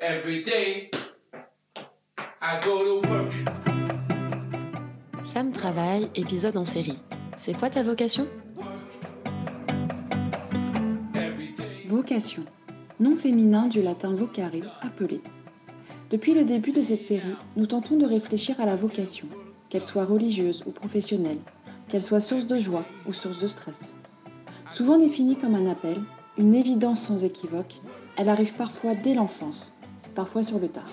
Every day, I go to work. Femme travail, épisode en série. C'est quoi ta vocation? Vocation, nom féminin du latin vocare, appelé. Depuis le début de cette série, nous tentons de réfléchir à la vocation, qu'elle soit religieuse ou professionnelle, qu'elle soit source de joie ou source de stress. Souvent définie comme un appel, une évidence sans équivoque, elle arrive parfois dès l'enfance, parfois sur le tard.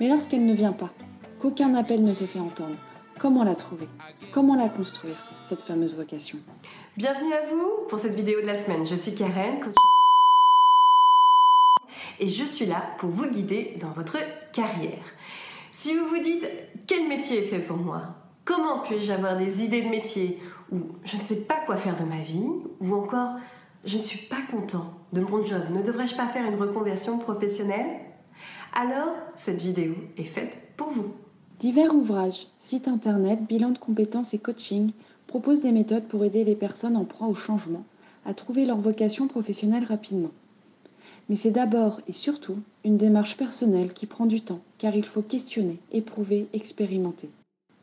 Mais lorsqu'elle ne vient pas, qu'aucun appel ne se fait entendre, comment la trouver? Comment la construire, cette fameuse vocation? Bienvenue à vous pour cette vidéo de la semaine. Je suis Karen, coach et je suis là pour vous guider dans votre carrière. Si vous vous dites quel métier est fait pour moi? Comment puis-je avoir des idées de métier? Ou je ne sais pas quoi faire de ma vie? Ou encore je ne suis pas content de mon job. Ne devrais-je pas faire une reconversion professionnelle? Alors cette vidéo est faite pour vous. Divers ouvrages, sites internet, bilans de compétences et coaching proposent des méthodes pour aider les personnes en proie au changement à trouver leur vocation professionnelle rapidement. Mais c'est d'abord et surtout une démarche personnelle qui prend du temps, car il faut questionner, éprouver, expérimenter.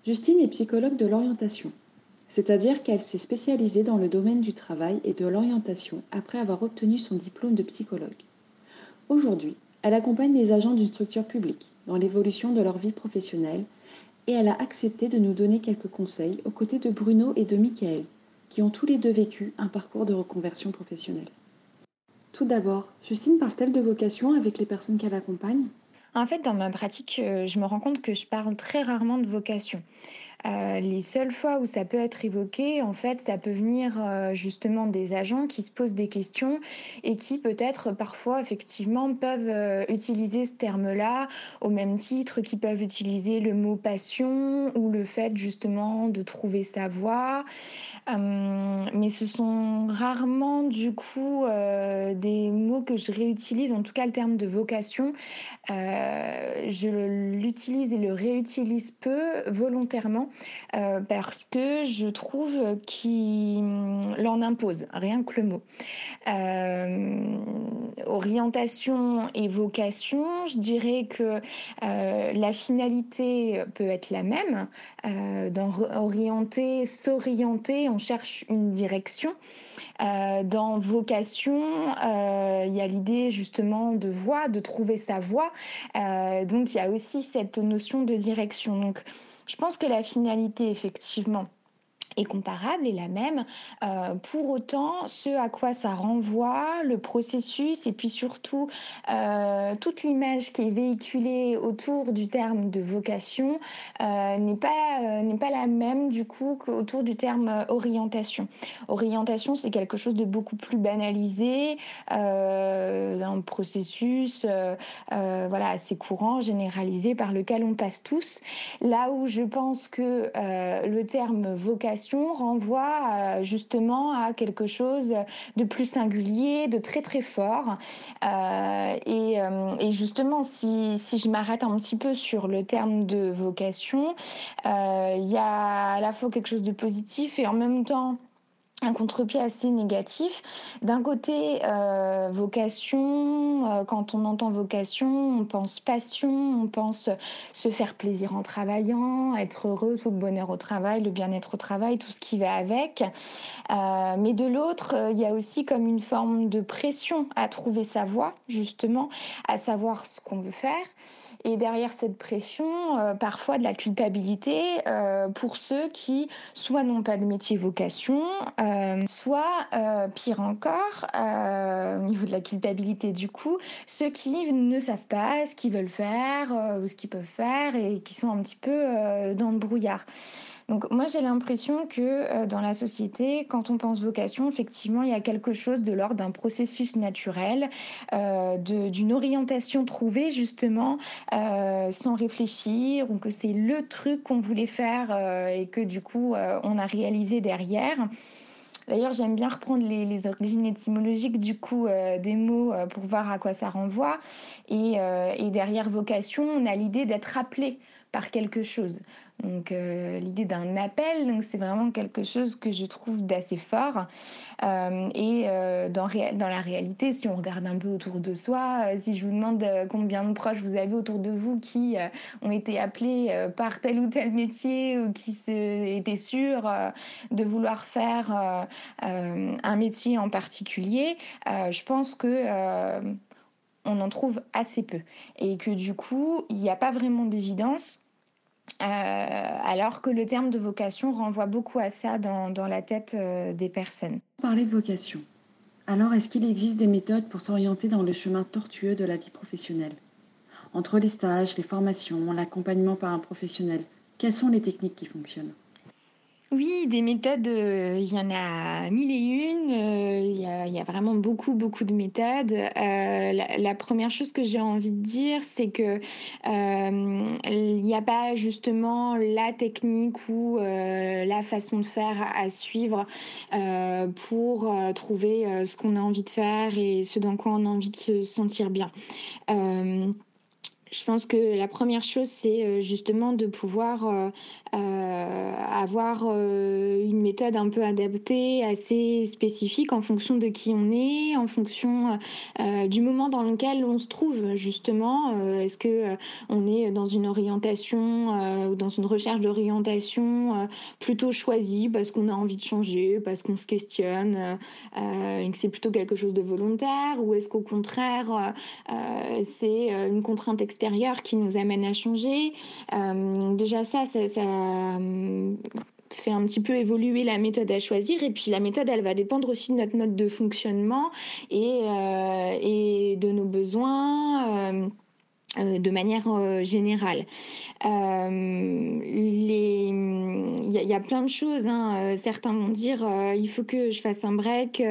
Justine est psychologue de l'orientation, c'est-à-dire qu'elle s'est spécialisée dans le domaine du travail et de l'orientation après avoir obtenu son diplôme de psychologue. Aujourd'hui, elle accompagne les agents d'une structure publique dans l'évolution de leur vie professionnelle et elle a accepté de nous donner quelques conseils aux côtés de Bruno et de Michael, qui ont tous les deux vécu un parcours de reconversion professionnelle. Tout d'abord, Justine parle-t-elle de vocation avec les personnes qu'elle accompagne? En fait, dans ma pratique, euh, je me rends compte que je parle très rarement de vocation. Euh, les seules fois où ça peut être évoqué, en fait, ça peut venir euh, justement des agents qui se posent des questions et qui peut-être parfois effectivement peuvent euh, utiliser ce terme-là au même titre qu'ils peuvent utiliser le mot passion ou le fait justement de trouver sa voie. Mais ce sont rarement du coup des mots que je réutilise, en tout cas le terme de vocation, je l'utilise et le réutilise peu volontairement euh, parce que je trouve qu'il l'en impose, rien que le mot. Euh, orientation et vocation, je dirais que euh, la finalité peut être la même. dans orienter, s'orienter, on cherche une direction. dans vocation, il y a l'idée justement de voie, de trouver sa voie. donc il y a aussi cette notion de direction. Donc je pense que la finalité, effectivement, est comparable, est la même. Euh, pour autant, ce à quoi ça renvoie, le processus et puis surtout euh, toute l'image qui est véhiculée autour du terme de vocation euh, n'est pas, n'est pas la même du coup qu'autour du terme orientation. Orientation, c'est quelque chose de beaucoup plus banalisé, un processus voilà, assez courant, généralisé, par lequel on passe tous. Là où je pense que le terme vocation renvoie euh, justement à quelque chose de plus singulier, de très très fort. Euh, euh, et, justement, si, si je m'arrête un petit peu sur le terme de vocation, il y a à la fois quelque chose de positif et en même temps un contre-pied assez négatif. D'un côté, euh, vocation, euh, quand on entend vocation, on pense passion, on pense se faire plaisir en travaillant, être heureux, tout le bonheur au travail, le bien-être au travail, tout ce qui va avec. Euh, mais de l'autre, il y a aussi comme une forme de pression à trouver sa voie, justement, à savoir ce qu'on veut faire. Et derrière cette pression, parfois de la culpabilité pour ceux qui soit n'ont pas de métier vocation, euh, soit, euh, pire encore, euh, au niveau de la culpabilité du coup, ceux qui ne savent pas ce qu'ils veulent faire ou ce qu'ils peuvent faire et qui sont un petit peu dans le brouillard. Donc moi j'ai l'impression que dans la société, quand on pense vocation, effectivement, il y a quelque chose de l'ordre d'un processus naturel, d'une orientation trouvée justement sans réfléchir, ou que c'est le truc qu'on voulait faire et que du coup on a réalisé derrière. D'ailleurs, j'aime bien reprendre les, origines étymologiques du coup euh, des mots euh, pour voir à quoi ça renvoie. Et, euh, et, derrière vocation, on a l'idée d'être appelé par quelque chose. Donc euh, l'idée d'un appel, c'est vraiment quelque chose que je trouve d'assez fort. Euh, et euh, dans, dans, la réalité, si on regarde un peu autour de soi, si je vous demande combien de proches vous avez autour de vous qui ont été appelés par tel ou tel métier ou qui étaient sûrs de vouloir faire un métier en particulier, je pense que on en trouve assez peu. Et que du coup, il n'y a pas vraiment d'évidence. Euh, alors que le terme de vocation renvoie beaucoup à ça dans, la tête euh, des personnes. Parler de vocation. Alors, est-ce qu'il existe des méthodes pour s'orienter dans le chemin tortueux de la vie professionnelle? Entre les stages, les formations, l'accompagnement par un professionnel, quelles sont les techniques qui fonctionnent? Oui, des méthodes, euh, il y en a mille et une. Euh, il y a, vraiment beaucoup, beaucoup de méthodes. Euh, la, première chose que j'ai envie de dire, c'est que il n'y a pas justement la technique ou la façon de faire à suivre pour trouver ce qu'on a envie de faire et ce dans quoi on a envie de se sentir bien. Je pense que la première chose, c'est euh, justement de pouvoir euh, euh, avoir une méthode un peu adaptée, assez spécifique en fonction de qui on est, en fonction du moment dans lequel on se trouve, justement. Est-ce que on est dans une orientation ou dans une recherche d'orientation plutôt choisie parce qu'on a envie de changer, parce qu'on se questionne, et que c'est plutôt quelque chose de volontaire, ou est-ce qu'au contraire, c'est une contrainte extérieure qui nous amène à changer. Euh, déjà ça, ça, euh, fait un petit peu évoluer la méthode à choisir et puis la méthode elle va dépendre aussi de notre mode de fonctionnement et, euh, de nos besoins de manière euh, générale. Euh, il y, a plein de choses. Hein. Certains vont dire il faut que je fasse un break,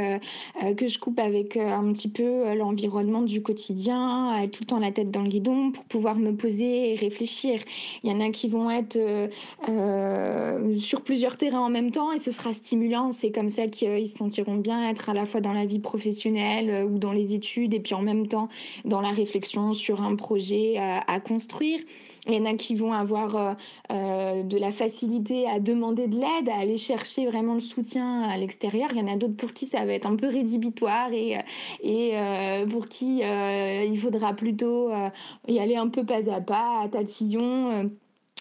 que je coupe avec un petit peu l'environnement du quotidien, tout le temps la tête dans le guidon pour pouvoir me poser et réfléchir. Il y en a qui vont être sur plusieurs terrains en même temps et ce sera stimulant. C'est comme ça qu'ils se sentiront bien être à la fois dans la vie professionnelle ou dans les études et puis en même temps dans la réflexion sur un projet à, construire. Il y en a qui vont avoir euh, euh, de la facilité à demander de l'aide, à aller chercher vraiment le soutien à l'extérieur. Il y en a d'autres pour qui ça va être un peu rédhibitoire et, et euh, pour qui il faudra plutôt y aller un peu pas à pas, à tatillon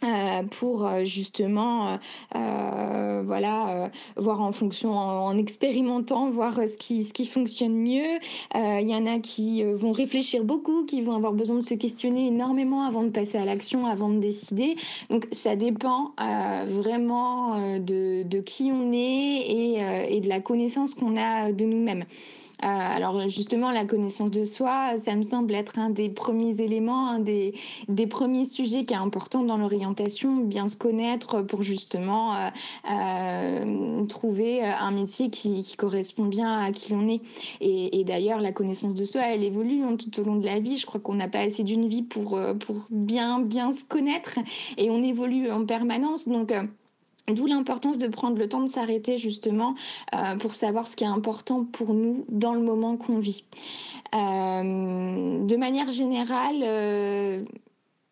euh, pour euh, justement euh, voilà voir en fonction en, expérimentant voir ce qui ce qui fonctionne mieux. Il y en a qui vont réfléchir beaucoup qui vont avoir besoin de se questionner énormément avant de passer à l'action avant de décider. Donc ça dépend vraiment de, de, qui on est et, et de la connaissance qu'on a de nous-mêmes alors justement, la connaissance de soi, ça me semble être un des premiers éléments, un des, premiers sujets qui est important dans l'orientation, bien se connaître pour justement euh, euh, trouver un métier qui, correspond bien à qui l'on est. Et, d'ailleurs, la connaissance de soi, elle évolue hein, tout au long de la vie. Je crois qu'on n'a pas assez d'une vie pour, pour bien, bien se connaître et on évolue en permanence. Donc, D'où l'importance de prendre le temps de s'arrêter justement euh, pour savoir ce qui est important pour nous dans le moment qu'on vit. Euh, de manière générale, euh,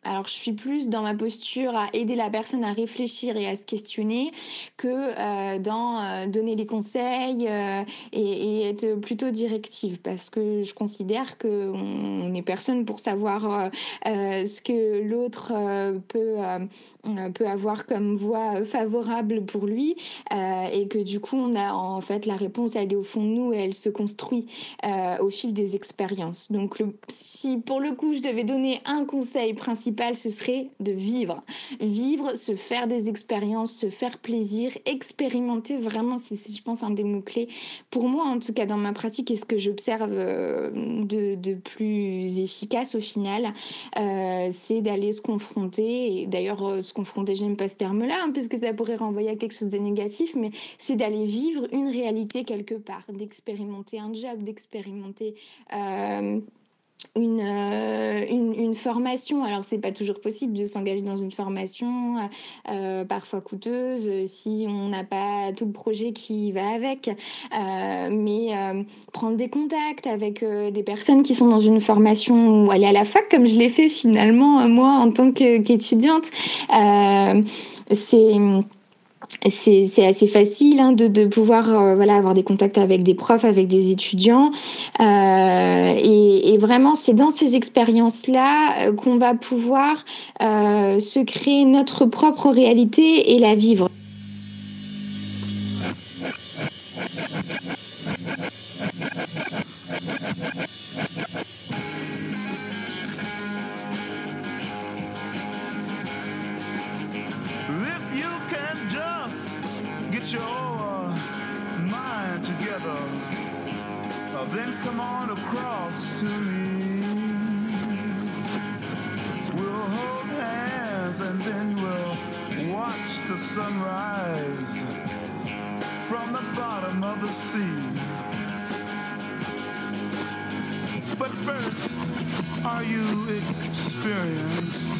alors, je suis plus dans ma posture à aider la personne à réfléchir et à se questionner que euh, dans euh, donner les conseils euh, et, être plutôt directive parce que je considère qu'on n'est personne pour savoir ce que l'autre peut, peut avoir comme voie favorable pour lui et que du coup, on a en fait la réponse, elle est au fond de nous et elle se construit au fil des expériences. Donc, si pour le coup, je devais donner un conseil principal, ce serait de vivre. Vivre, se faire des expériences, se faire plaisir, expérimenter. Vraiment, c'est, je pense, un des mots-clés. Pour moi, en tout cas, dans ma pratique, et ce que j'observe euh, de, plus efficace au final, euh, c'est d'aller se confronter. D'ailleurs, euh, se confronter, j'aime pas ce terme-là, hein, puisque ça pourrait renvoyer à quelque chose de négatif, mais c'est d'aller vivre une réalité quelque part, d'expérimenter un job, d'expérimenter une, euh, une, une, formation. Alors, c'est pas toujours possible de s'engager dans une formation, euh, parfois coûteuse, si on n'a pas tout le projet qui va avec. mais prendre des contacts avec des personnes qui sont dans une formation ou aller à la fac, comme je l'ai fait finalement moi en tant qu'étudiante, c'est c'est assez facile hein, de, pouvoir euh, avoir des contacts avec des profs, avec des étudiants, euh, et, vraiment c'est dans ces expériences là euh, qu'on va pouvoir se créer notre propre réalité et la vivre. Then come on across to me. We'll hold hands and then we'll watch the sunrise from the bottom of the sea. But first, are you experienced?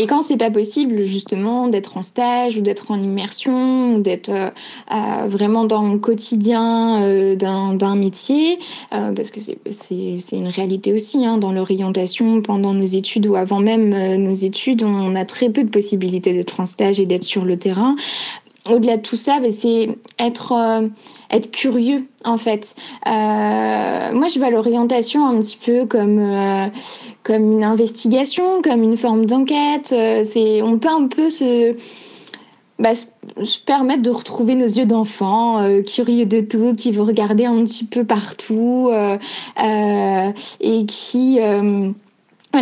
Et quand c'est pas possible, justement, d'être en stage ou d'être en immersion, d'être euh, euh, vraiment dans le quotidien euh, d'un métier, parce que c'est une réalité aussi, hein, dans l'orientation pendant nos études ou avant même nos études, on a très peu de possibilités d'être en stage et d'être sur le terrain. Au-delà de tout ça, bah, c'est être, euh, être curieux en fait. Euh, moi, je vois l'orientation un petit peu comme, euh, comme une investigation, comme une forme d'enquête. c'est, on peut un peu se, bah, se permettre de retrouver nos yeux d'enfant, curieux de tout, qui veut regarder un petit peu partout et qui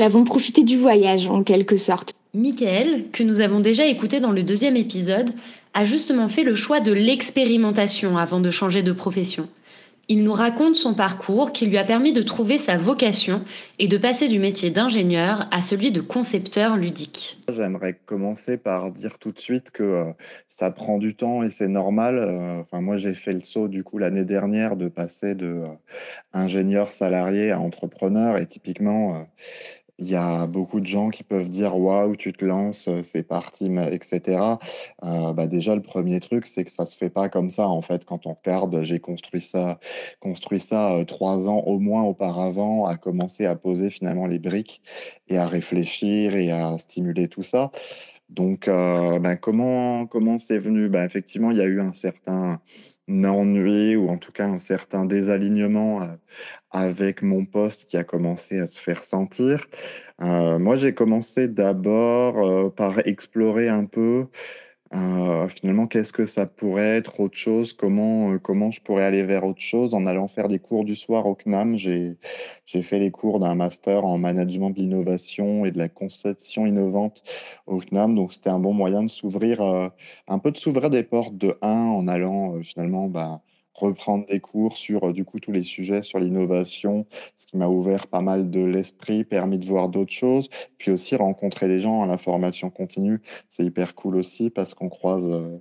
vont profiter du voyage en quelque sorte. Michael, que nous avons déjà écouté dans le deuxième épisode, a justement fait le choix de l'expérimentation avant de changer de profession. Il nous raconte son parcours qui lui a permis de trouver sa vocation et de passer du métier d'ingénieur à celui de concepteur ludique. J'aimerais commencer par dire tout de suite que euh, ça prend du temps et c'est normal. Euh, enfin, moi, j'ai fait le saut du coup l'année dernière de passer de euh, ingénieur salarié à entrepreneur et typiquement il y a beaucoup de gens qui peuvent dire waouh, tu te lances, c'est parti, etc. Euh, bah déjà, le premier truc, c'est que ça se fait pas comme ça. En fait, quand on regarde, j'ai construit ça, construit ça euh, trois ans au moins auparavant, à commencer à poser finalement les briques et à réfléchir et à stimuler tout ça. Donc, euh, bah, comment comment c'est venu? Bah, Effectivement, il y a eu un certain ennui ou en tout cas un certain désalignement avec mon poste qui a commencé à se faire sentir. Euh, moi, j'ai commencé d'abord euh, par explorer un peu euh, finalement qu'est-ce que ça pourrait être autre chose, comment, comment je pourrais aller vers autre chose? En allant faire des cours du soir au CNAM. J'ai, fait les cours d'un master en management de l'innovation et de la conception innovante au CNAM, donc c'était un bon moyen de s'ouvrir, un peu de s'ouvrir des portes de 1 en allant finalement bah, reprendre des cours sur euh, du coup tous les sujets sur l'innovation, ce qui m'a ouvert pas mal de l'esprit, permis de voir d'autres choses, puis aussi rencontrer des gens à la formation continue, c'est hyper cool aussi parce qu'on croise, euh,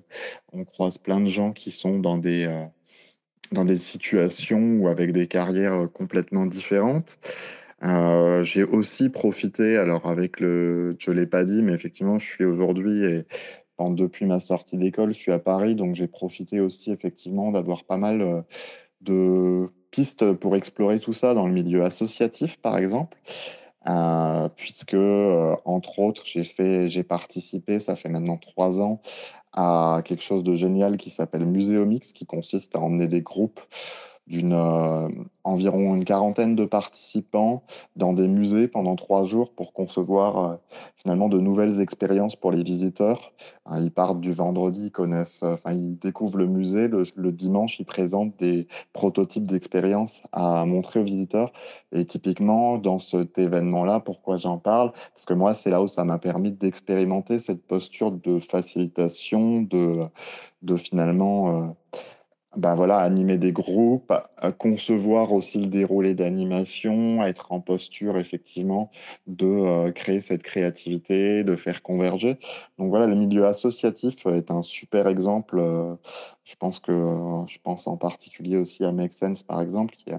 on croise plein de gens qui sont dans des euh, dans des situations ou avec des carrières complètement différentes. j'ai aussi profité, alors avec le, je l'ai pas dit, mais effectivement, je suis aujourd'hui depuis ma sortie d'école, je suis à Paris, donc j'ai profité aussi effectivement d'avoir pas mal euh, de pistes pour explorer tout ça dans le milieu associatif, par exemple. Euh, puisque, euh, entre autres, j'ai j'ai participé, ça fait maintenant trois ans, à quelque chose de génial qui s'appelle Muséomix, qui consiste à emmener des groupes d'une euh, environ une quarantaine de participants dans des musées pendant trois jours pour concevoir euh, finalement de nouvelles expériences pour les visiteurs. Hein, ils partent du vendredi, ils connaissent, euh, enfin ils découvrent le musée. Le, le dimanche, ils présentent des prototypes d'expériences à montrer aux visiteurs. Et typiquement dans cet événement-là, pourquoi j'en parle? Parce que moi, c'est là où ça m'a permis d'expérimenter cette posture de facilitation, de, de finalement bah, voilà, animer des groupes, à concevoir aussi le déroulé d'animation, être en posture effectivement de, heu, créer cette créativité, de faire converger. Donc voilà, le milieu associatif est un super exemple, je pense que, je pense en particulier aussi à Make Sense par exemple, qui est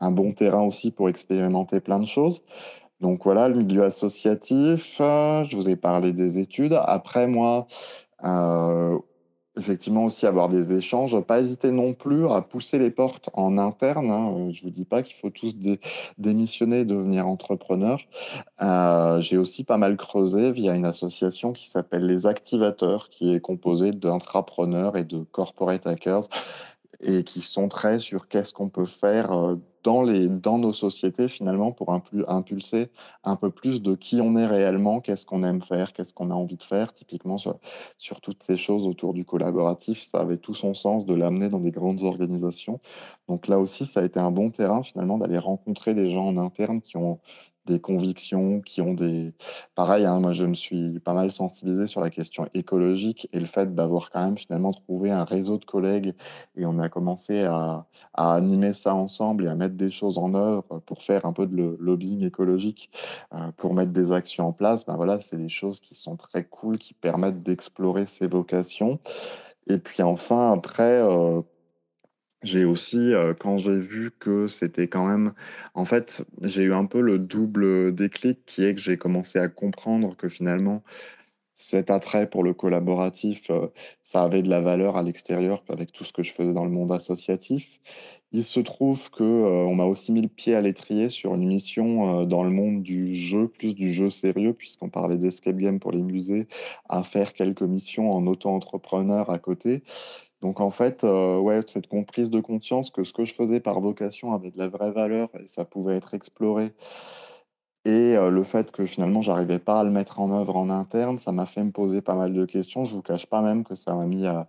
un bon terrain aussi pour expérimenter plein de choses. Donc voilà, le milieu associatif, je vous ai parlé des études. Après moi, effectivement aussi avoir des échanges, pas hésiter non plus à pousser les portes en interne, hein, heu, je vous dis pas qu'il faut tous dé démissionner et devenir entrepreneur. Heu, j'ai aussi pas mal creusé via une association qui s'appelle Les Activateurs, qui est composée d'intrapreneurs et de corporate hackers et qui sont très sur qu'est-ce qu'on peut faire, heu, dans les dans nos sociétés finalement pour impul impulser un peu plus de qui on est réellement, qu'est-ce qu'on aime faire, qu'est-ce qu'on a envie de faire. Typiquement sur sur toutes ces choses autour du collaboratif, ça avait tout son sens de l'amener dans des grandes organisations. Donc là aussi, ça a été un bon terrain finalement d'aller rencontrer des gens en interne qui ont des convictions, qui ont des pareil, hein, moi je me suis pas mal sensibilisé sur la question écologique et le fait d'avoir quand même finalement trouvé un réseau de collègues et on a commencé à à animer ça ensemble et à mettre des choses en œuvre pour faire un peu de lobbying écologique, heu, pour mettre des actions en place. Ben, voilà, c'est des choses qui sont très cool, qui permettent d'explorer ses vocations et puis enfin après, heu, j'ai aussi, quand j'ai vu que c'était quand même en fait, j'ai eu un peu le double, déclic qui est que j'ai commencé à comprendre que finalement cet attrait pour le collaboratif, ça avait de la valeur à l'extérieur avec tout ce que je faisais dans le monde associatif. Il se trouve que, heu, on m'a aussi mis le pied à l'étrier sur une mission, dans le monde du jeu, plus du jeu sérieux puisqu'on parlait d'escape game pour les musées, à faire quelques missions en auto-entrepreneur à côté. Donc en fait, ouais, cette con prise de conscience que ce que je faisais par vocation avait de la vraie valeur et ça pouvait être exploré et le fait que finalement j'arrivais pas à le mettre en œuvre en interne, ça m'a fait me poser pas mal de questions. Je vous cache pas même que ça m'a mis à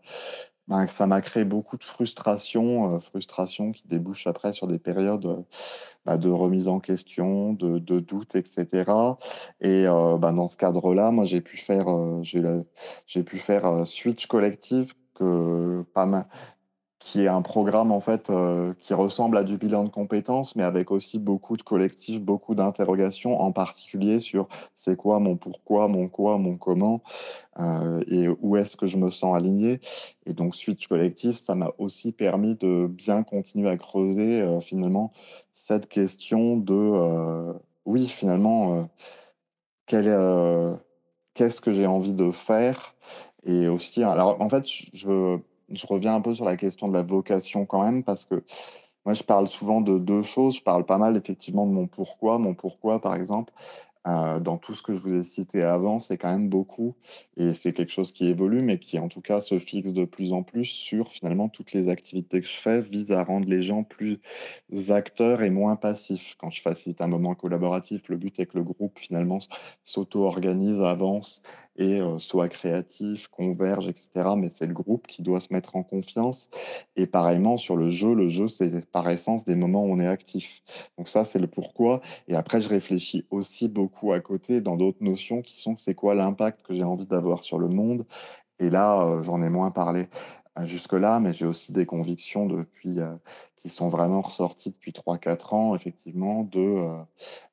ben, que ça m'a créé beaucoup de frustration, frustration qui débouche après sur des périodes, bah, de remise en question, de doute et cetera et bah, dans ce cadre-là, moi j'ai pu faire, j'ai pu faire, Switch Collective qui est un programme en fait, heu, qui ressemble à du bilan de compétences, mais avec aussi beaucoup de collectifs, beaucoup d'interrogations, en particulier sur: «C'est quoi mon pourquoi, mon quoi, mon comment?» heu et où est-ce que je me sens aligné? Et donc Switch Collectif, ça m'a aussi permis de bien continuer à creuser, heu, finalement cette question de, oui finalement, quel qu'est-ce que j'ai envie de faire? Et aussi alors en fait, je je reviens un peu sur la question de la vocation quand même parce que moi je parle souvent de 2 choses. Je parle pas mal effectivement de mon pourquoi. Mon pourquoi par exemple, Heu, dans tout ce que je vous ai cité avant, c'est quand même beaucoup et c'est quelque chose qui évolue, mais qui en tout cas se fixe de plus en plus sur finalement toutes les activités que je fais visent à rendre les gens plus acteurs et moins passifs. Quand je facilite un moment collaboratif, le but est que le groupe finalement s'auto-organise, avance et heu, soit créatif, converge et cetera, mais c'est le groupe qui doit se mettre en confiance et pareillement sur le jeu, le jeu c'est par essence des moments où on est actif. Donc ça, c'est le pourquoi et après, je réfléchis aussi beaucoup à côté dans d'autres notions qui sont: c'est quoi l'impact que j'ai envie d'avoir sur le monde? Et là, heu, j'en ai moins parlé, heu, jusque-là, mais j'ai aussi des convictions depuis, heu, qui sont vraiment ressorties depuis trois quatre ans, effectivement, de,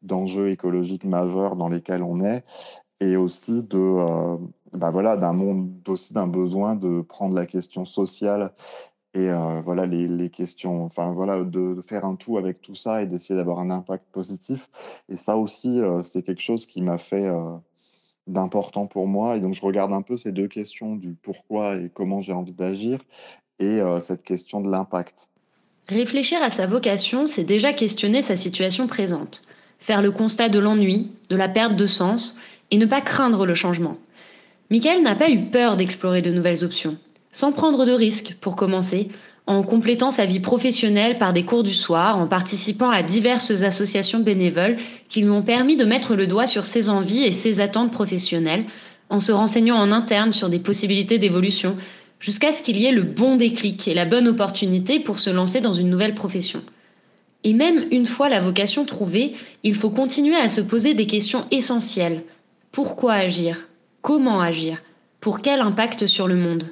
d'enjeux écologiques majeurs dans lesquels on est et aussi de, bah, voilà, d'un monde aussi d'un besoin de prendre la question sociale et heu, voilà les les questions enfin voilà, de faire un tout avec tout ça et d'essayer d'avoir un impact positif et ça aussi, heu, c'est quelque chose qui m'a fait, heu, d'important pour moi et donc je regarde un peu ces 2 questions du pourquoi et comment j'ai envie d'agir et cette question de l'impact. Réfléchir à sa vocation, c'est déjà questionner sa situation présente, faire le constat de l'ennui, de la perte de sens, et ne pas craindre le changement. Michael n'a pas eu peur d'explorer de nouvelles options, sans prendre de risques pour commencer, en complétant sa vie professionnelle par des cours du soir, en participant à diverses associations bénévoles qui lui ont permis de mettre le doigt sur ses envies et ses attentes professionnelles, en se renseignant en interne sur des possibilités d'évolution, jusqu'à ce qu'il y ait le bon déclic et la bonne opportunité pour se lancer dans une nouvelle profession. Et même une fois la vocation trouvée, il faut continuer à se poser des questions essentielles. Pourquoi agir? Comment agir? Pour quel impact sur le monde?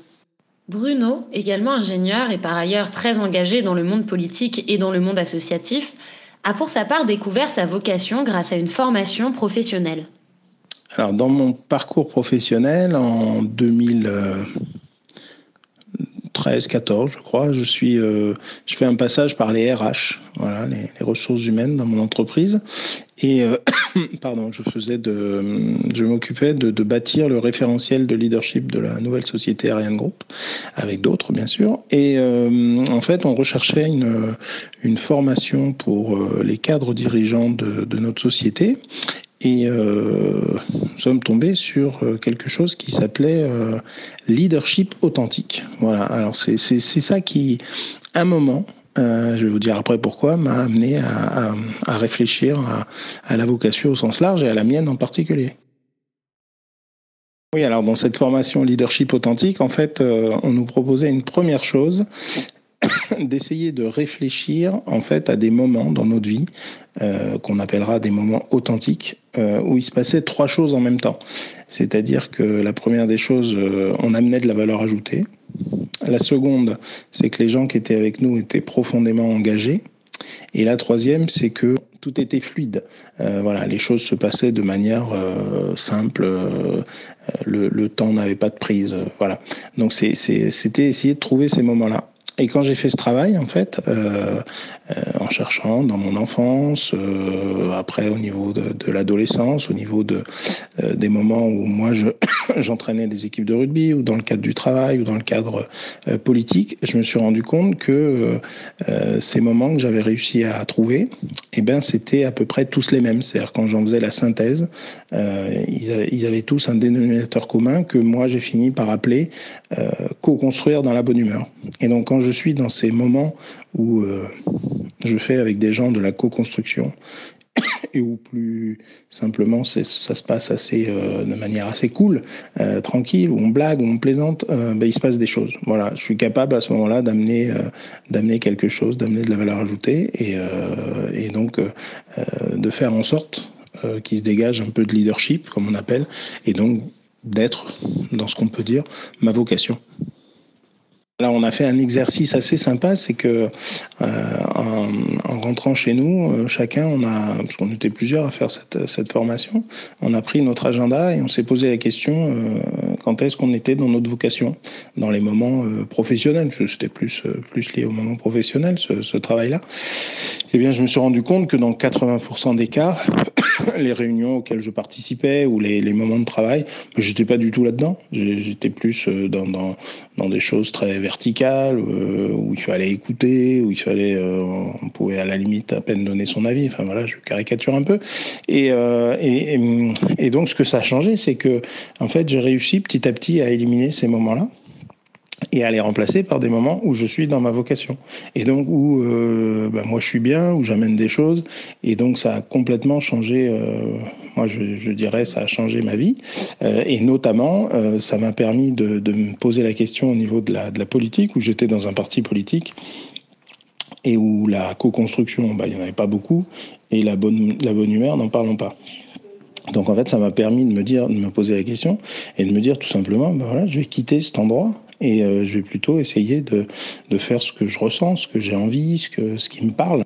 Bruno, également ingénieur et par ailleurs très engagé dans le monde politique et dans le monde associatif, a pour sa part découvert sa vocation grâce à une formation professionnelle. Alors dans mon parcours professionnel en 2000 13, 14, je crois. Je suis, euh, je fais un passage par les RH, voilà, les, ressources humaines dans mon entreprise. Et euh, pardon, je faisais de, je m'occupais de, bâtir le référentiel de leadership de la nouvelle société Ariane Group, avec d'autres bien sûr. Et euh, en fait, on recherchait une, une formation pour les cadres dirigeants de, de notre société. Et euh, nous sommes tombés sur euh, quelque chose qui s'appelait euh, leadership authentique. Voilà. Alors c'est ça qui, à un moment, je vais vous dire après pourquoi, m'a amené à, à, réfléchir à, à, la vocation au sens large et à la mienne en particulier. Oui, alors dans cette formation leadership authentique, en fait, on nous proposait une première chose, d'essayer de réfléchir en fait à des moments dans notre vie euh, qu'on appellera des moments authentiques euh, où il se passait trois choses en même temps. C'est-à-dire que la première des choses, euh, on amenait de la valeur ajoutée. La seconde, c'est que les gens qui étaient avec nous étaient profondément engagés. Et la troisième, c'est que tout était fluide. voilà, les choses se passaient de manière simple. Le, le, temps n'avait pas de prise. voilà. Donc c'était essayer de trouver ces moments-là. Et quand j'ai fait ce travail, en fait, euh, euh, en cherchant dans mon enfance, euh, après au niveau de, l'adolescence, au niveau de, des moments où moi je, j'entraînais des équipes de rugby, ou dans le cadre du travail, ou dans le cadre politique, je me suis rendu compte que ces moments que j'avais réussi à trouver, eh ben, c'était à peu près tous les mêmes. C'est-à-dire quand j'en faisais la synthèse, ils avaient, ils, avaient, tous un dénominateur commun que moi j'ai fini par appeler co-construire dans la bonne humeur. Et donc quand je suis dans ces moments où euh, je fais avec des gens de la co-construction et où plus simplement ça se passe assez euh, de manière assez cool, euh, tranquille, où on blague, où on plaisante, ben, il se passe des choses. Voilà, je suis capable à ce moment-là d'amener d'amener quelque chose, d'amener de la valeur ajoutée et, et donc de faire en sorte qu'il se dégage un peu de leadership, comme on appelle, et donc d'être dans ce qu'on peut dire ma vocation. Là, on a fait un exercice assez sympa, c'est que euh, en, rentrant chez nous, euh, chacun, on a, parce qu'on était plusieurs à faire cette, cette, formation, on a pris notre agenda et on s'est posé la question euh, quand est-ce qu'on était dans notre vocation, dans les moments professionnels, parce que c'était plus, plus lié au moment professionnel, ce, ce travail-là. Eh bien, je me suis rendu compte que dans 80% des cas, les réunions auxquelles je participais ou les, les moments de travail, j'étais pas du tout là-dedans. J'étais plus dans, dans, dans des choses très verticales, euh, où il fallait écouter, où il fallait, euh, on pouvait à la limite à peine donner son avis. Enfin voilà, je caricature un peu. Et, euh, et, et donc ce que ça a changé, c'est que en fait j'ai réussi petit à petit à éliminer ces moments-là et à les remplacer par des moments où je suis dans ma vocation. Et donc où euh, bah, moi je suis bien, où j'amène des choses. Et donc ça a complètement changé, euh, moi je, dirais, ça a changé ma vie. Euh, et notamment, ça m'a permis de, me poser la question au niveau de la, politique, où j'étais dans un parti politique et où la co-construction, bah, il n'y en avait pas beaucoup, et la bonne, humeur, n'en parlons pas. Donc en fait, ça m'a permis de me dire, de me poser la question et de me dire tout simplement, ben voilà, je vais quitter cet endroit et euh, je vais plutôt essayer de, de faire ce que je ressens, ce que j'ai envie, ce, que, ce qui me parle.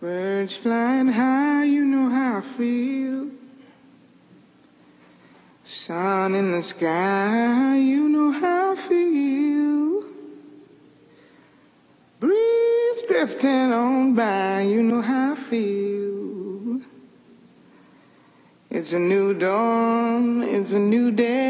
Birds flying high, you know how I feel. Sun in the sky, you know how I feel. Breeze drifting on by, you know how I feel. It's a new dawn, it's a new day.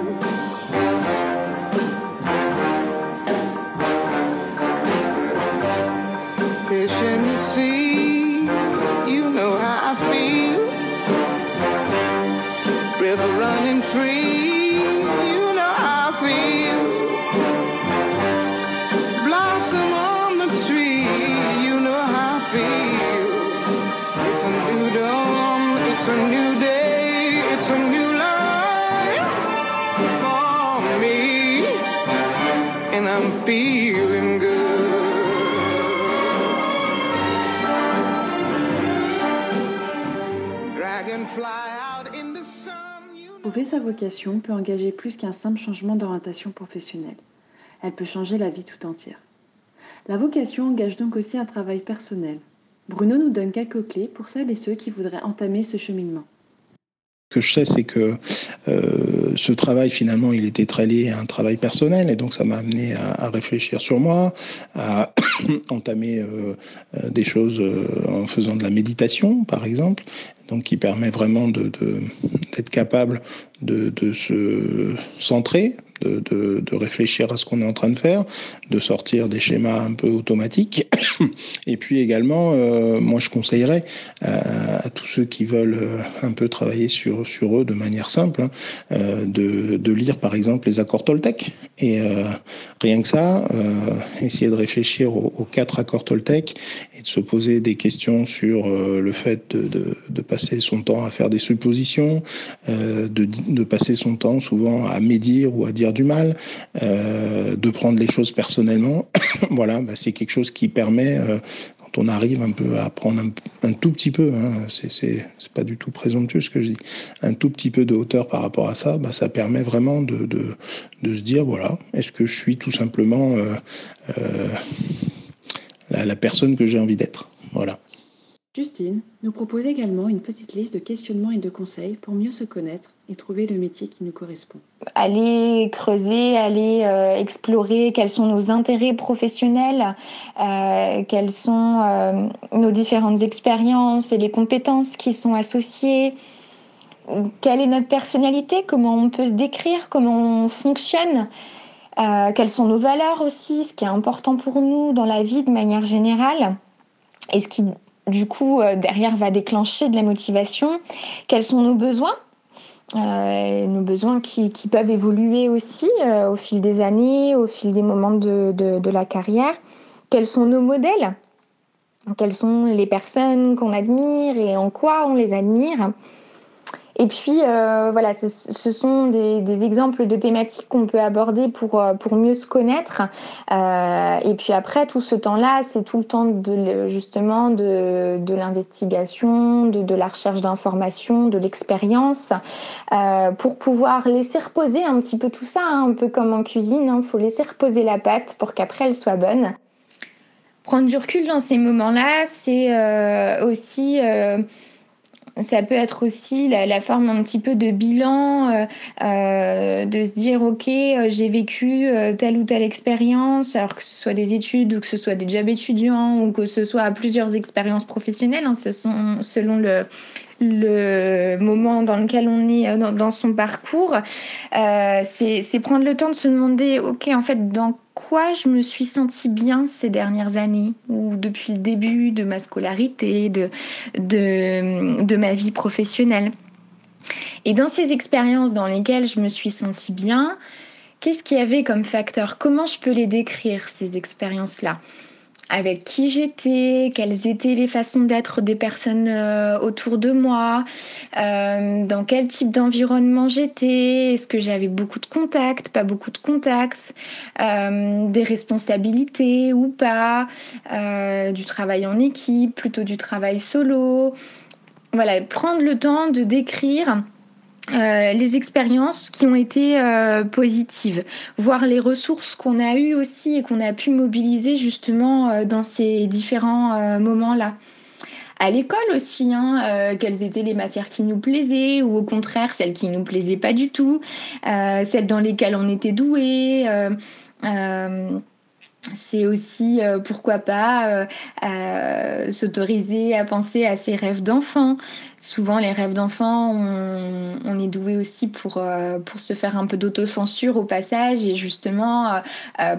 Trouver sa vocation peut engager plus qu'un simple changement d'orientation professionnelle. Elle peut changer la vie tout entière. La vocation engage donc aussi un travail personnel. Bruno nous donne quelques clés pour celles et ceux qui voudraient entamer ce cheminement. Que je sais, c'est que euh, ce travail, finalement, il était très lié à un travail personnel, et donc ça m'a amené à, réfléchir sur moi, à entamer euh, euh, des choses en faisant de la méditation, par exemple, donc qui permet vraiment d'être de, capable de, se centrer de, réfléchir à ce qu'on est en train de faire, de sortir des schémas un peu automatiques. Et puis également, euh, moi je conseillerais à, tous ceux qui veulent euh, un peu travailler sur, sur eux de manière simple, hein, euh, de, lire par exemple les accords Toltec. Et rien que ça, essayer de réfléchir aux, quatre accords Toltec et de se poser des questions sur le fait de, passer son temps à faire des suppositions, de, de passer son temps souvent à médire ou à dire du mal, euh, de prendre les choses personnellement. voilà, bah, c'est quelque chose qui permet, euh, quand on arrive un peu à prendre un, tout petit peu, hein, c'est pas du tout présomptueux ce que je dis, un tout petit peu de hauteur par rapport à ça, bah, ça permet vraiment de, se dire, voilà, est-ce que je suis tout simplement euh, la, la personne que j'ai envie d'être? Voilà. Justine nous propose également une petite liste de questionnements et de conseils pour mieux se connaître et trouver le métier qui nous correspond. Aller creuser, aller euh, explorer quels sont nos intérêts professionnels, euh, quelles sont euh, nos différentes expériences et les compétences qui sont associées, quelle est notre personnalité, comment on peut se décrire, comment on fonctionne. quelles sont nos valeurs aussi, ce qui est important pour nous dans la vie de manière générale, et ce qui du coup, euh, derrière va déclencher de la motivation. Quels sont nos besoins? Euh, nos besoins qui, peuvent évoluer aussi euh, au fil des années, au fil des moments de, de, la carrière. Quels sont nos modèles? Quelles sont les personnes qu'on admire et en quoi on les admire? Et puis, euh, voilà, ce, sont des, exemples de thématiques qu'on peut aborder pour, euh, pour mieux se connaître. Euh, et puis après, tout ce temps-là, c'est tout le temps de, justement de, de l'investigation, de, de, la recherche d'informations, de l'expérience, pour pouvoir laisser reposer un petit peu tout ça, hein, un peu comme en cuisine. Il hein. faut laisser reposer la pâte pour qu'après elle soit bonne. Prendre du recul dans ces moments-là, c'est aussi ça peut être aussi la, forme un petit peu de bilan, euh, euh, de se dire ok, euh, j'ai vécu telle ou telle expérience, alors que ce soit des études ou que ce soit des jobs étudiants ou que ce soit plusieurs expériences professionnelles, hein, ce sont selon le, le moment dans lequel on est dans, son parcours, c'est prendre le temps de se demander, ok, en fait, dans quoi je me suis sentie bien ces dernières années ou depuis le début de ma scolarité, de, de, de ma vie professionnelle. Et dans ces expériences dans lesquelles je me suis sentie bien, qu'est-ce qu'il y avait comme facteur Comment je peux les décrire, ces expériences-là? Avec qui j'étais, quelles étaient les façons d'être des personnes euh, autour de moi, euh, dans quel type d'environnement j'étais, est-ce que j'avais beaucoup de contacts, pas beaucoup de contacts, euh, des responsabilités ou pas, du travail en équipe, plutôt du travail solo. Voilà, prendre le temps de décrire euh, les expériences qui ont été euh, positives, voir les ressources qu'on a eues aussi et qu'on a pu mobiliser justement euh, dans ces différents moments-là. À l'école aussi, hein, quelles étaient les matières qui nous plaisaient ou au contraire celles qui nous plaisaient pas du tout, celles dans lesquelles on était doué c'est aussi, euh, pourquoi pas, euh, euh, s'autoriser à penser à ses rêves d'enfant. Souvent, les rêves d'enfant, on, est doué aussi pour, pour se faire un peu d'autocensure au passage et justement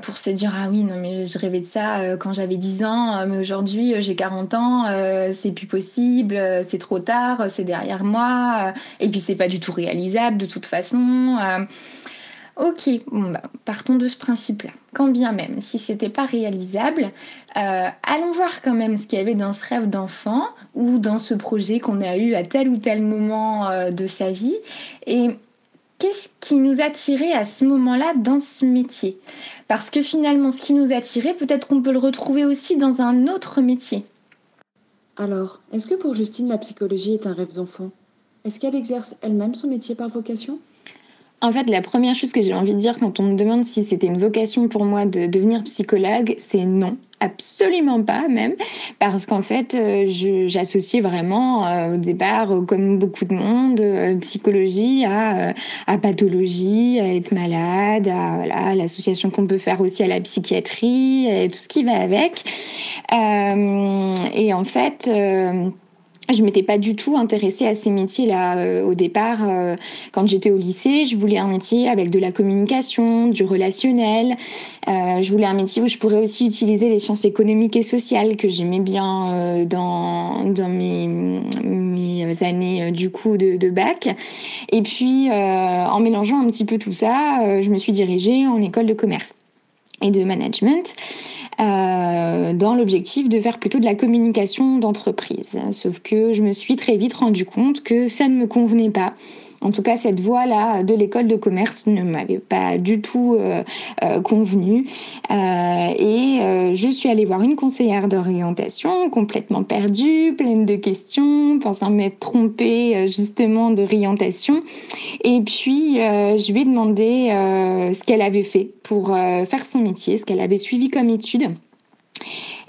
pour se dire Ah oui, non, mais je rêvais de ça quand j'avais 10 ans, mais aujourd'hui j'ai 40 ans, c'est plus possible, c'est trop tard, c'est derrière moi, et puis c'est pas du tout réalisable de toute façon. Ok, bah, partons de ce principe-là. Quand bien même, si c'était pas réalisable, euh, allons voir quand même ce qu'il y avait dans ce rêve d'enfant ou dans ce projet qu'on a eu à tel ou tel moment euh, de sa vie et qu'est-ce qui nous attirait à ce moment-là dans ce métier? Parce que finalement, ce qui nous attirait, peut-être qu'on peut le retrouver aussi dans un autre métier. Alors, est-ce que pour Justine, la psychologie est un rêve d'enfant? Est-ce qu'elle exerce elle-même son métier par vocation? En fait, la première chose que j'ai envie de dire quand on me demande si c'était une vocation pour moi de devenir psychologue, c'est non. Absolument pas même, parce qu'en fait, euh, j'associais vraiment euh, au départ, euh, comme beaucoup de monde, psychologie à, à, pathologie, à être malade, à l'association qu'on peut faire aussi à la psychiatrie, tout ce qui va avec. et en fait, je m'étais pas du tout intéressée à ces métiers-là euh, au départ. Euh, quand j'étais au lycée, je voulais un métier avec de la communication, du relationnel. Euh, je voulais un métier où je pourrais aussi utiliser les sciences économiques et sociales que j'aimais bien dans, dans mes, années du coup de bac. Et puis, en mélangeant un petit peu tout ça, je me suis dirigée en école de commerce et de management. Euh, dans l'objectif de faire plutôt de la communication d'entreprise. Sauf que je me suis très vite rendu compte que ça ne me convenait pas en tout cas, cette voie-là de l'école de commerce ne m'avait pas du tout euh, euh, convenu. Euh, et je suis allée voir une conseillère d'orientation complètement perdue, pleine de questions, pensant m'être trompée justement d'orientation. Et puis, je lui ai demandé ce qu'elle avait fait pour faire son métier, ce qu'elle avait suivi comme étude.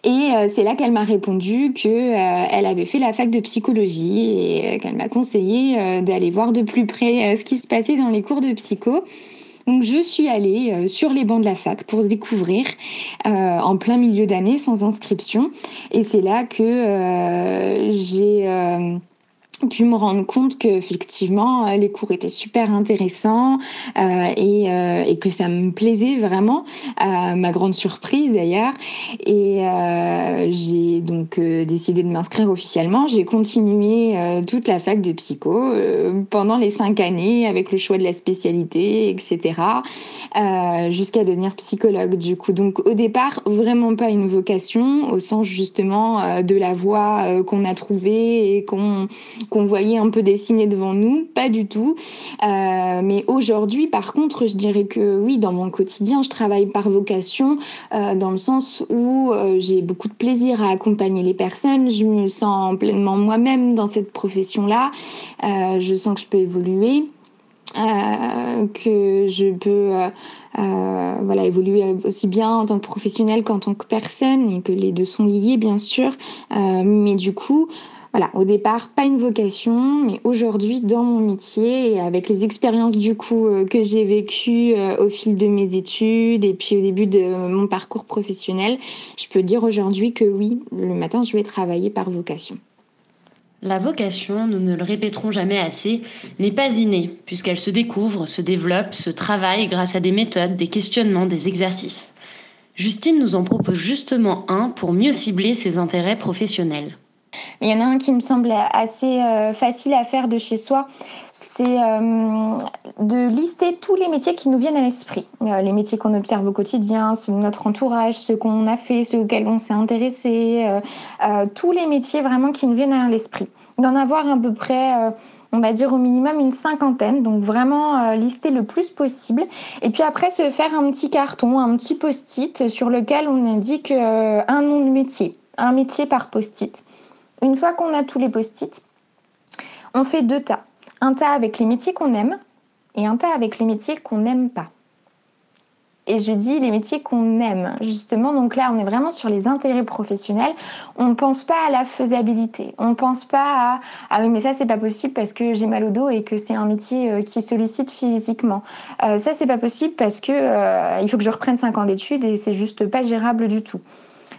Et euh, c'est là qu'elle m'a répondu qu'elle euh, elle avait fait la fac de psychologie et euh, qu'elle m'a conseillé d'aller voir de plus près ce qui se passait dans les cours de psycho. Donc je suis allée sur les bancs de la fac pour découvrir en plein milieu d'année sans inscription. Et c'est là que j'ai pu me rendre compte qu'effectivement euh, les cours étaient super intéressants euh, et, euh, et, que ça me plaisait vraiment, à ma grande surprise d'ailleurs. Et j'ai donc décidé de m'inscrire officiellement. J'ai continué toute la fac de psycho pendant les cinq années avec le choix de la spécialité, etc. jusqu'à devenir psychologue du coup. Donc au départ, vraiment pas une vocation au sens justement de la voie qu'on a trouvée et qu'on qu'on voyait un peu dessiner devant nous, pas du tout. Euh, mais aujourd'hui, par contre, je dirais que oui, dans mon quotidien, je travaille par vocation, euh, dans le sens où euh, j'ai beaucoup de plaisir à accompagner les personnes. Je me sens pleinement moi-même dans cette profession-là. je sens que je peux évoluer. que je peux voilà, évoluer aussi bien en tant que professionnel qu'en tant que personne et que les deux sont liés bien sûr. mais du coup, voilà, au départ, pas une vocation, mais aujourd'hui, dans mon métier et avec les expériences du coup euh, que j'ai vécues euh, au fil de mes études et puis au début de mon parcours professionnel, je peux dire aujourd'hui que oui, le matin, je vais travailler par vocation. La vocation, nous ne le répéterons jamais assez, n'est pas innée, puisqu'elle se découvre, se développe, se travaille grâce à des méthodes, des questionnements, des exercices. Justine nous en propose justement un pour mieux cibler ses intérêts professionnels. Il y en a un qui me semble assez euh, facile à faire de chez soi, c'est euh, de lister tous les métiers qui nous viennent à l'esprit. Euh, les métiers qu'on observe au quotidien, ceux de notre entourage, ceux qu'on a fait, ceux auxquels on s'est intéressé, tous les métiers vraiment qui nous viennent à l'esprit. D'en avoir à peu près on va dire au minimum une cinquantaine, donc vraiment lister le plus possible. Et puis après, se faire un petit carton, un petit post-it sur lequel on indique un nom de métier, un métier par post-it. Une fois qu'on a tous les post-it, on fait deux tas. Un tas avec les métiers qu'on aime et un tas avec les métiers qu'on n'aime pas. Et je dis les métiers qu'on aime, justement. Donc là, on est vraiment sur les intérêts professionnels. On ne pense pas à la faisabilité. On ne pense pas à ah oui, mais ça, c'est pas possible parce que j'ai mal au dos et que c'est un métier euh, qui sollicite physiquement. Euh, ça, c'est pas possible parce que euh, il faut que je reprenne 5 ans d'études et c'est juste pas gérable du tout.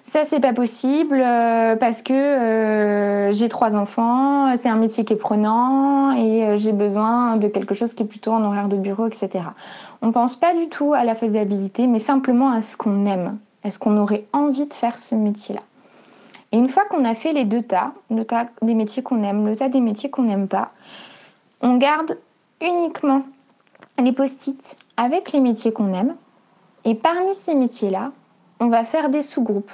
Ça, c'est pas possible euh, parce que euh, j'ai trois enfants, c'est un métier qui est prenant et euh, j'ai besoin de quelque chose qui est plutôt en horaire de bureau, etc. On pense pas du tout à la faisabilité, mais simplement à ce qu'on aime. Est-ce qu'on aurait envie de faire ce métier-là Et une fois qu'on a fait les deux tas, le tas des métiers qu'on aime, le tas des métiers qu'on n'aime pas, on garde uniquement les post-it avec les métiers qu'on aime. Et parmi ces métiers-là, on va faire des sous-groupes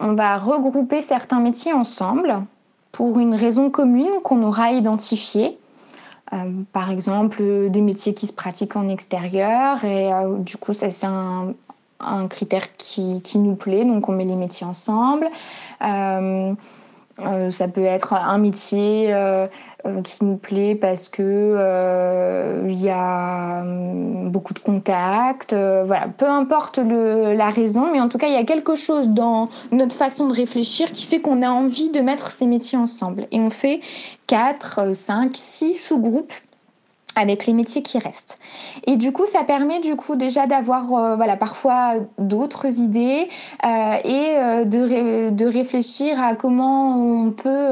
on va regrouper certains métiers ensemble pour une raison commune qu'on aura identifiée. Euh, par exemple, des métiers qui se pratiquent en extérieur, et euh, du coup, ça c'est un, critère qui, nous plaît, donc on met les métiers ensemble. Euh, Euh, ça peut être un métier euh, euh, qui nous plaît parce que il y a hum, beaucoup de contacts. voilà, peu importe le, la raison, mais en tout cas, il y a quelque chose dans notre façon de réfléchir qui fait qu'on a envie de mettre ces métiers ensemble. Et on fait 4, 5, 6 sous-groupes avec les métiers qui restent. Et du coup, ça permet du coup déjà d'avoir euh, voilà parfois d'autres idées euh, et euh, de, de, réfléchir à comment on peut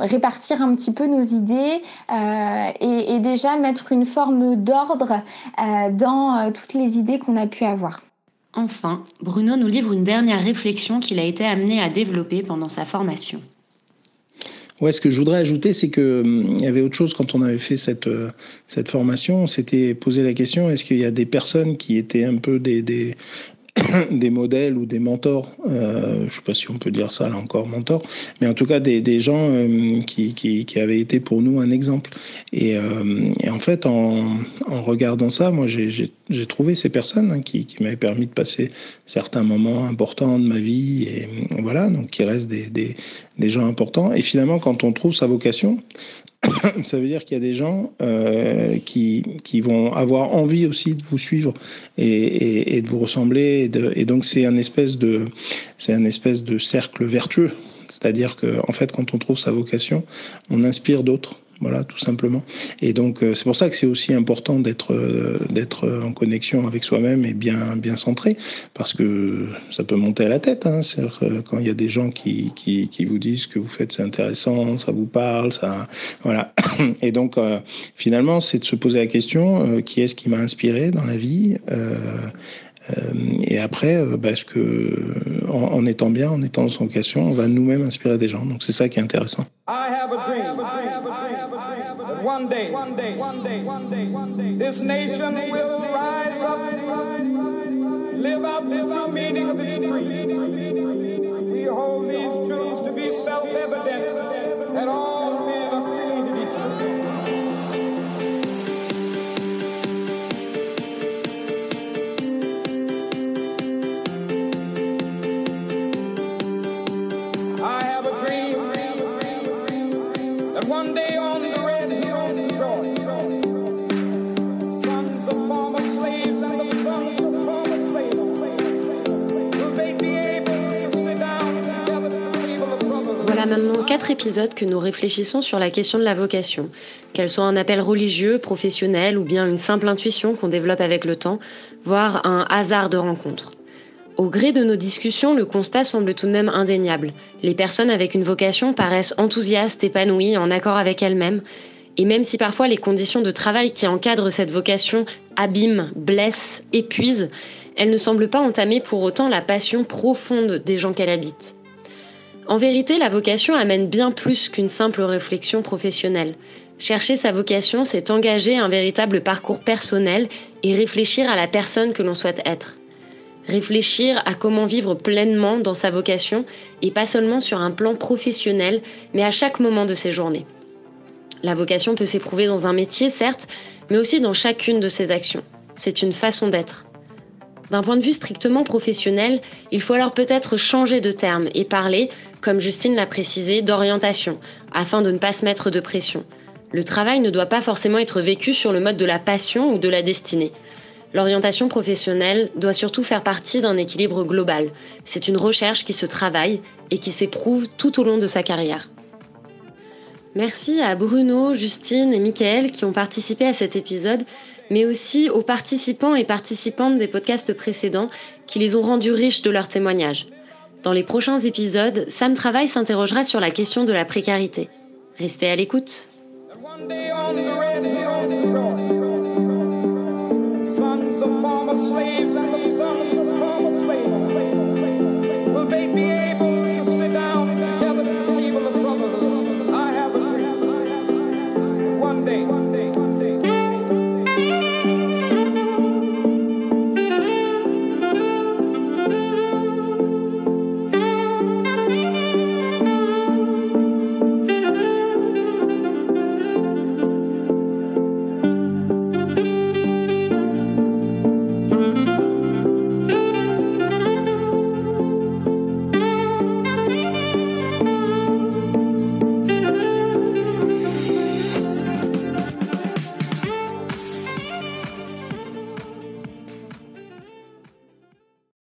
répartir un petit peu nos idées et, et, déjà mettre une forme d'ordre dans toutes les idées qu'on a pu avoir. Enfin, Bruno nous livre une dernière réflexion qu'il a été amené à développer pendant sa formation. Ouais, ce que je voudrais ajouter, c'est qu'il hum, y avait autre chose quand on avait fait cette, euh, cette formation. On s'était posé la question est-ce qu'il y a des personnes qui étaient un peu des, des, des modèles ou des mentors, euh, je ne sais pas si on peut dire ça là encore, mentors, mais en tout cas des, gens euh, qui, qui, avaient été pour nous un exemple. Et, euh, en fait, en, regardant ça, moi j'ai trouvé ces personnes hein, qui, m'avaient permis de passer certains moments importants de ma vie, et voilà, donc qui restent des, des gens importants. Et finalement, quand on trouve sa vocation, ça veut dire qu'il y a des gens euh, qui, qui, vont avoir envie aussi de vous suivre et, et, et de vous ressembler. Et, et donc c'est un espèce de c'est un espèce de cercle vertueux. C'est-à-dire que en fait, quand on trouve sa vocation, on inspire d'autres. Voilà, tout simplement. Et donc, euh, c'est pour ça que c'est aussi important d'être euh, d'être en connexion avec soi-même et bien bien centré, parce que ça peut monter à la tête. Hein. quand il y a des gens qui, qui, vous disent que vous faites c'est intéressant, ça vous parle, ça, voilà. Et donc, euh, finalement, c'est de se poser la question qui est-ce qui m'a inspiré dans la vie. et après, parce que en, étant bien, en étant son vocation, on va nous-mêmes inspirer des gens. Donc c'est ça qui est intéressant. I have a dream. I have a dream. One day, one day, one day, one day, one day, this nation will rise up, live out the true meaning of its creed. We hold these truths to be self-evident that all maintenant quatre épisodes que nous réfléchissons sur la question de la vocation, qu'elle soit un appel religieux, professionnel ou bien une simple intuition qu'on développe avec le temps, voire un hasard de rencontre. Au gré de nos discussions, le constat semble tout de même indéniable. Les personnes avec une vocation paraissent enthousiastes, épanouies, en accord avec elles-mêmes, et même si parfois les conditions de travail qui encadrent cette vocation abîment, blessent, épuisent, elles ne semblent pas entamer pour autant la passion profonde des gens qu'elles habitent. En vérité, la vocation amène bien plus qu'une simple réflexion professionnelle. Chercher sa vocation, c'est engager un véritable parcours personnel et réfléchir à la personne que l'on souhaite être. Réfléchir à comment vivre pleinement dans sa vocation et pas seulement sur un plan professionnel, mais à chaque moment de ses journées. La vocation peut s'éprouver dans un métier, certes, mais aussi dans chacune de ses actions. C'est une façon d'être. D'un point de vue strictement professionnel, il faut alors peut-être changer de terme et parler, comme Justine l'a précisé, d'orientation, afin de ne pas se mettre de pression. Le travail ne doit pas forcément être vécu sur le mode de la passion ou de la destinée. L'orientation professionnelle doit surtout faire partie d'un équilibre global. C'est une recherche qui se travaille et qui s'éprouve tout au long de sa carrière. Merci à Bruno, Justine et Michael qui ont participé à cet épisode mais aussi aux participants et participantes des podcasts précédents qui les ont rendus riches de leurs témoignages. Dans les prochains épisodes, Sam Travail s'interrogera sur la question de la précarité. Restez à l'écoute.